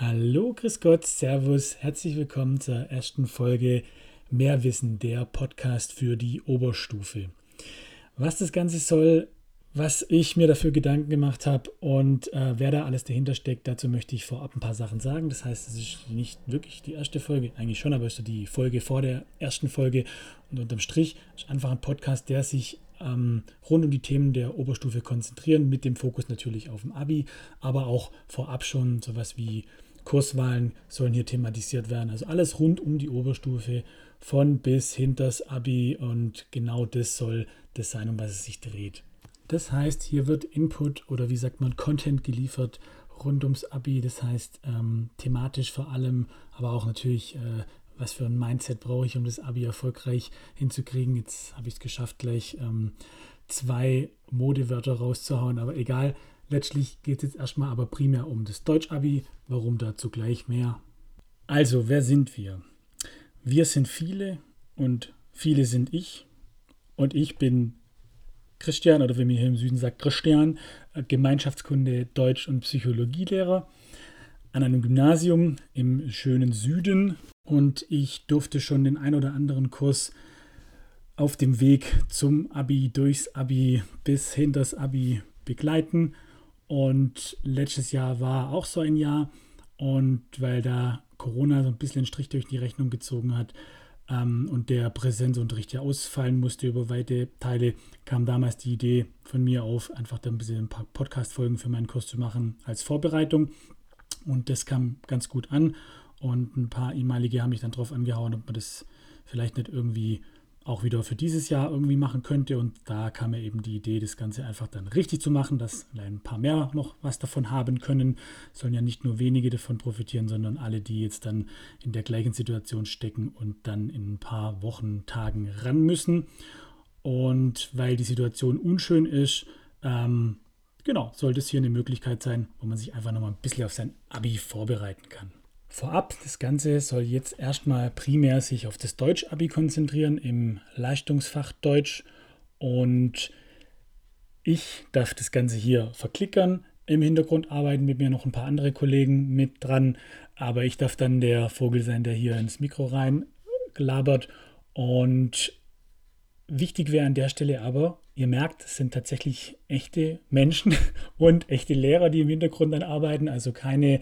Hallo, Grüß Gott, Servus, herzlich willkommen zur ersten Folge Mehrwissen, der Podcast für die Oberstufe. Was das Ganze soll, was ich mir dafür Gedanken gemacht habe und äh, wer da alles dahinter steckt, dazu möchte ich vorab ein paar Sachen sagen. Das heißt, es ist nicht wirklich die erste Folge, eigentlich schon, aber es ist die Folge vor der ersten Folge und unterm Strich ist einfach ein Podcast, der sich ähm, rund um die Themen der Oberstufe konzentrieren, mit dem Fokus natürlich auf dem Abi, aber auch vorab schon sowas wie Kurswahlen sollen hier thematisiert werden. Also alles rund um die Oberstufe, von bis hinters Abi und genau das soll das sein, um was es sich dreht. Das heißt, hier wird Input oder wie sagt man, Content geliefert rund ums Abi. Das heißt, ähm, thematisch vor allem, aber auch natürlich, äh, was für ein Mindset brauche ich, um das Abi erfolgreich hinzukriegen. Jetzt habe ich es geschafft, gleich ähm, zwei Modewörter rauszuhauen, aber egal. Letztlich geht es jetzt erstmal aber primär um das Deutsch-Abi. Warum dazu gleich mehr? Also, wer sind wir? Wir sind viele und viele sind ich. Und ich bin Christian oder wie man hier im Süden sagt, Christian, äh, Gemeinschaftskunde, Deutsch- und Psychologielehrer an einem Gymnasium im schönen Süden. Und ich durfte schon den ein oder anderen Kurs auf dem Weg zum Abi, durchs Abi bis hinters Abi begleiten und letztes Jahr war auch so ein Jahr. Und weil da Corona so ein bisschen einen Strich durch die Rechnung gezogen hat ähm, und der Präsenzunterricht ja ausfallen musste über weite Teile, kam damals die Idee von mir auf, einfach da ein bisschen ein paar Podcast-Folgen für meinen Kurs zu machen als Vorbereitung. Und das kam ganz gut an. Und ein paar ehemalige haben mich dann drauf angehauen, ob man das vielleicht nicht irgendwie auch wieder für dieses Jahr irgendwie machen könnte. Und da kam mir eben die Idee, das Ganze einfach dann richtig zu machen, dass ein paar mehr noch was davon haben können. Sollen ja nicht nur wenige davon profitieren, sondern alle, die jetzt dann in der gleichen Situation stecken und dann in ein paar Wochen, Tagen ran müssen. Und weil die Situation unschön ist, ähm, genau, sollte es hier eine Möglichkeit sein, wo man sich einfach nochmal ein bisschen auf sein Abi vorbereiten kann. Vorab, das Ganze soll jetzt erstmal primär sich auf das Deutsch-Abi konzentrieren im Leistungsfach Deutsch. Und ich darf das Ganze hier verklickern. Im Hintergrund arbeiten mit mir noch ein paar andere Kollegen mit dran, aber ich darf dann der Vogel sein, der hier ins Mikro rein labert und wichtig wäre an der Stelle aber, ihr merkt, es sind tatsächlich echte Menschen und echte Lehrer, die im Hintergrund dann arbeiten, also keine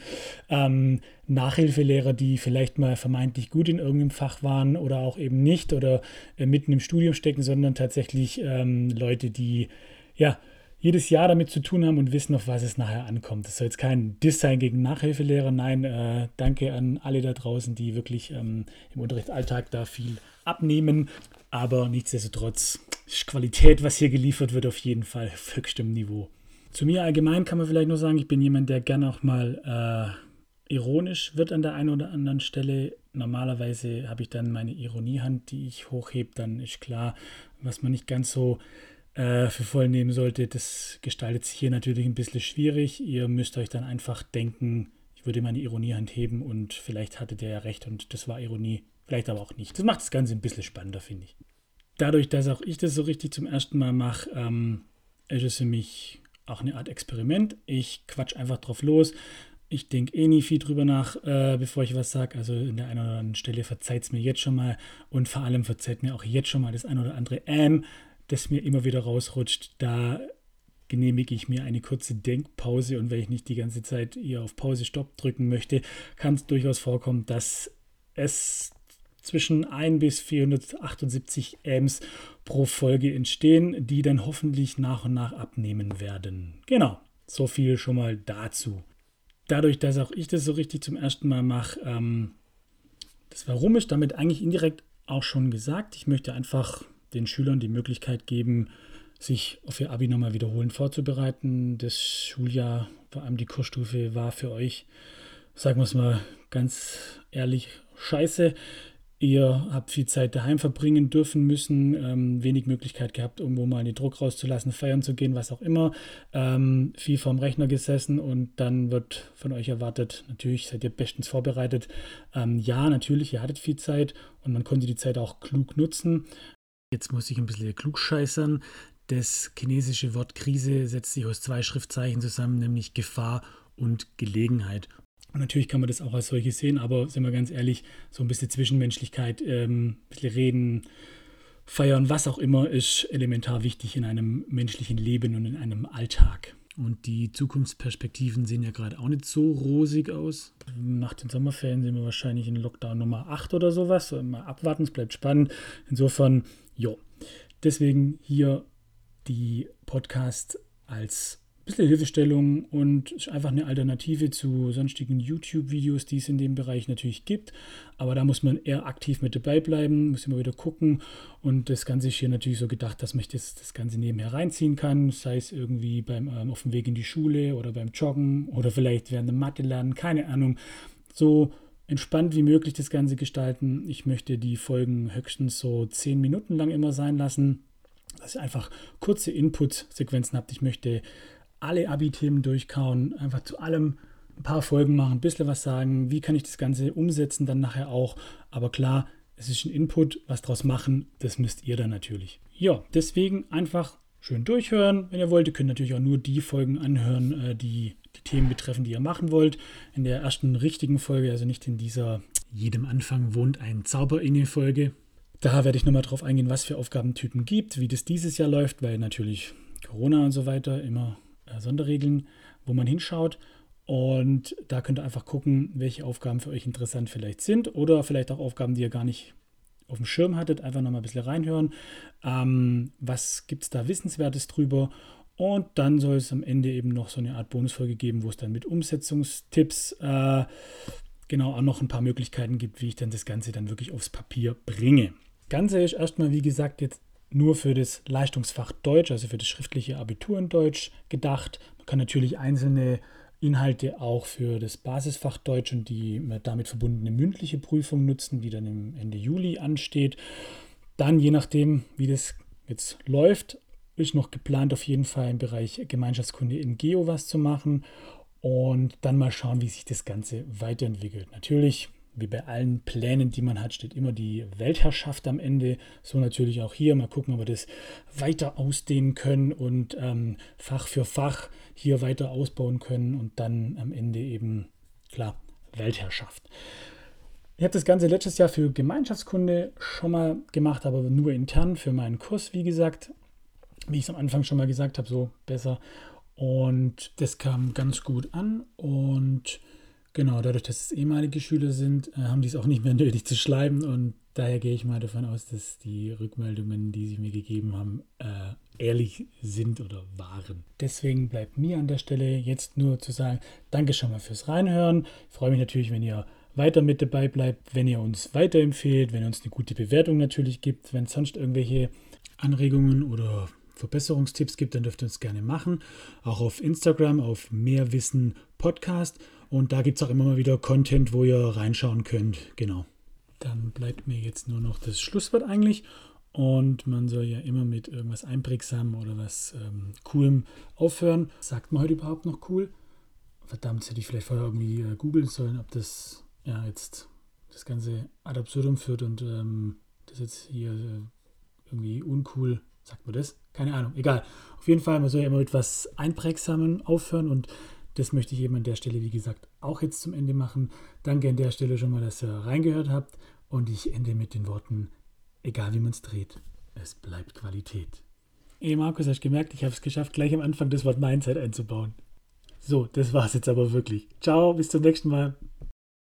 ähm, Nachhilfelehrer, die vielleicht mal vermeintlich gut in irgendeinem Fach waren oder auch eben nicht oder äh, mitten im Studium stecken, sondern tatsächlich ähm, Leute, die ja jedes Jahr damit zu tun haben und wissen, auf was es nachher ankommt. Das soll jetzt kein Diss sein gegen Nachhilfelehrer, nein, äh, danke an alle da draußen, die wirklich ähm, im Unterrichtsalltag da viel abnehmen. Aber nichtsdestotrotz Qualität, was hier geliefert wird, auf jeden Fall auf höchstem Niveau. Zu mir allgemein kann man vielleicht nur sagen, ich bin jemand, der gerne auch mal äh, ironisch wird an der einen oder anderen Stelle. Normalerweise habe ich dann meine Ironiehand, die ich hochhebe, dann ist klar, was man nicht ganz so äh, für voll nehmen sollte. Das gestaltet sich hier natürlich ein bisschen schwierig. Ihr müsst euch dann einfach denken, ich würde meine Ironiehand heben und vielleicht hatte der ja recht und das war Ironie. Vielleicht aber auch nicht. Das macht das Ganze ein bisschen spannender, finde ich. Dadurch, dass auch ich das so richtig zum ersten Mal mache, ähm, ist es für mich auch eine Art Experiment. Ich quatsch einfach drauf los. Ich denke eh nie viel drüber nach, äh, bevor ich was sage. Also in der einen oder anderen Stelle verzeiht es mir jetzt schon mal und vor allem verzeiht mir auch jetzt schon mal das ein oder andere Ähm, das mir immer wieder rausrutscht. Da genehmige ich mir eine kurze Denkpause und wenn ich nicht die ganze Zeit eher auf Pause Stopp drücken möchte, kann es durchaus vorkommen, dass es zwischen 1 bis 478 Amps pro Folge entstehen, die dann hoffentlich nach und nach abnehmen werden. Genau, so viel schon mal dazu. Dadurch, dass auch ich das so richtig zum ersten Mal mache, ähm, das Warum ist damit eigentlich indirekt auch schon gesagt. Ich möchte einfach den Schülern die Möglichkeit geben, sich auf ihr Abi nochmal wiederholen vorzubereiten. Das Schuljahr, vor allem die Kursstufe, war für euch, sagen wir es mal ganz ehrlich, scheiße. Ihr habt viel Zeit daheim verbringen dürfen müssen, ähm, wenig Möglichkeit gehabt, irgendwo mal den Druck rauszulassen, feiern zu gehen, was auch immer. Ähm, viel vorm Rechner gesessen und dann wird von euch erwartet, natürlich seid ihr bestens vorbereitet. Ähm, ja, natürlich, ihr hattet viel Zeit und man konnte die Zeit auch klug nutzen. Jetzt muss ich ein bisschen klug scheißern. Das chinesische Wort Krise setzt sich aus zwei Schriftzeichen zusammen, nämlich Gefahr und Gelegenheit. Und natürlich kann man das auch als solches sehen, aber sind wir ganz ehrlich, so ein bisschen Zwischenmenschlichkeit, ähm, ein bisschen reden, feiern, was auch immer, ist elementar wichtig in einem menschlichen Leben und in einem Alltag. Und die Zukunftsperspektiven sehen ja gerade auch nicht so rosig aus. Nach den Sommerferien sind wir wahrscheinlich in Lockdown Nummer 8 oder sowas. Mal abwarten, es bleibt spannend. Insofern, ja. Deswegen hier die Podcast als bisschen Hilfestellung und einfach eine Alternative zu sonstigen YouTube-Videos, die es in dem Bereich natürlich gibt. Aber da muss man eher aktiv mit dabei bleiben, muss immer wieder gucken. Und das Ganze ist hier natürlich so gedacht, dass man das, das Ganze nebenher reinziehen kann, sei es irgendwie beim, ähm, auf dem Weg in die Schule oder beim Joggen oder vielleicht während dem Mathe lernen, keine Ahnung. So entspannt wie möglich das Ganze gestalten. Ich möchte die Folgen höchstens so zehn Minuten lang immer sein lassen, dass ihr einfach kurze Input-Sequenzen habt. Ich möchte alle Abi-Themen durchkauen, einfach zu allem ein paar Folgen machen, ein bisschen was sagen, wie kann ich das Ganze umsetzen, dann nachher auch. Aber klar, es ist ein Input, was draus machen, das müsst ihr dann natürlich. Ja, deswegen einfach schön durchhören, wenn ihr wollt. Ihr könnt natürlich auch nur die Folgen anhören, äh, die die Themen betreffen, die ihr machen wollt. In der ersten richtigen Folge, also nicht in dieser jedem Anfang wohnt ein Zauber in Folge. Da werde ich nochmal drauf eingehen, was für Aufgabentypen gibt, wie das dieses Jahr läuft, weil natürlich Corona und so weiter immer Sonderregeln, wo man hinschaut. Und da könnt ihr einfach gucken, welche Aufgaben für euch interessant vielleicht sind oder vielleicht auch Aufgaben, die ihr gar nicht auf dem Schirm hattet. Einfach nochmal ein bisschen reinhören. Ähm, was gibt es da Wissenswertes drüber? Und dann soll es am Ende eben noch so eine Art Bonusfolge geben, wo es dann mit Umsetzungstipps äh, genau auch noch ein paar Möglichkeiten gibt, wie ich dann das Ganze dann wirklich aufs Papier bringe. Ganze ist erstmal, wie gesagt, jetzt nur für das Leistungsfach Deutsch, also für das schriftliche Abitur in Deutsch gedacht. Man kann natürlich einzelne Inhalte auch für das Basisfach Deutsch und die damit verbundene mündliche Prüfung nutzen, die dann im Ende Juli ansteht. Dann, je nachdem, wie das jetzt läuft, ist noch geplant, auf jeden Fall im Bereich Gemeinschaftskunde in Geo was zu machen und dann mal schauen, wie sich das Ganze weiterentwickelt. Natürlich wie bei allen Plänen, die man hat, steht immer die Weltherrschaft am Ende. So natürlich auch hier. Mal gucken, ob wir das weiter ausdehnen können und ähm, Fach für Fach hier weiter ausbauen können und dann am Ende eben, klar, Weltherrschaft. Ich habe das Ganze letztes Jahr für Gemeinschaftskunde schon mal gemacht, aber nur intern für meinen Kurs, wie gesagt. Wie ich es am Anfang schon mal gesagt habe, so besser. Und das kam ganz gut an und Genau, dadurch, dass es ehemalige Schüler sind, äh, haben die es auch nicht mehr nötig zu schreiben und daher gehe ich mal davon aus, dass die Rückmeldungen, die sie mir gegeben haben, äh, ehrlich sind oder waren. Deswegen bleibt mir an der Stelle jetzt nur zu sagen, danke schon mal fürs Reinhören. Ich freue mich natürlich, wenn ihr weiter mit dabei bleibt, wenn ihr uns weiterempfehlt, wenn ihr uns eine gute Bewertung natürlich gibt, wenn es sonst irgendwelche Anregungen oder Verbesserungstipps gibt, dann dürft ihr uns gerne machen. Auch auf Instagram, auf Mehrwissen Podcast. Und da gibt es auch immer mal wieder Content, wo ihr reinschauen könnt. Genau. Dann bleibt mir jetzt nur noch das Schlusswort eigentlich. Und man soll ja immer mit irgendwas Einprägsamem oder was ähm, Coolem aufhören. Sagt man heute überhaupt noch cool? Verdammt, hätte ich vielleicht vorher irgendwie äh, googeln sollen, ob das ja jetzt das Ganze ad absurdum führt und ähm, das jetzt hier äh, irgendwie uncool, sagt man das? Keine Ahnung, egal. Auf jeden Fall, man soll ja immer mit was Einprägsamem aufhören und das möchte ich eben an der Stelle, wie gesagt, auch jetzt zum Ende machen. Danke an der Stelle schon mal, dass ihr reingehört habt. Und ich ende mit den Worten, egal wie man es dreht, es bleibt Qualität. Ey Markus, hast du gemerkt, ich habe es geschafft, gleich am Anfang das Wort Mindset einzubauen. So, das war's jetzt aber wirklich. Ciao, bis zum nächsten Mal.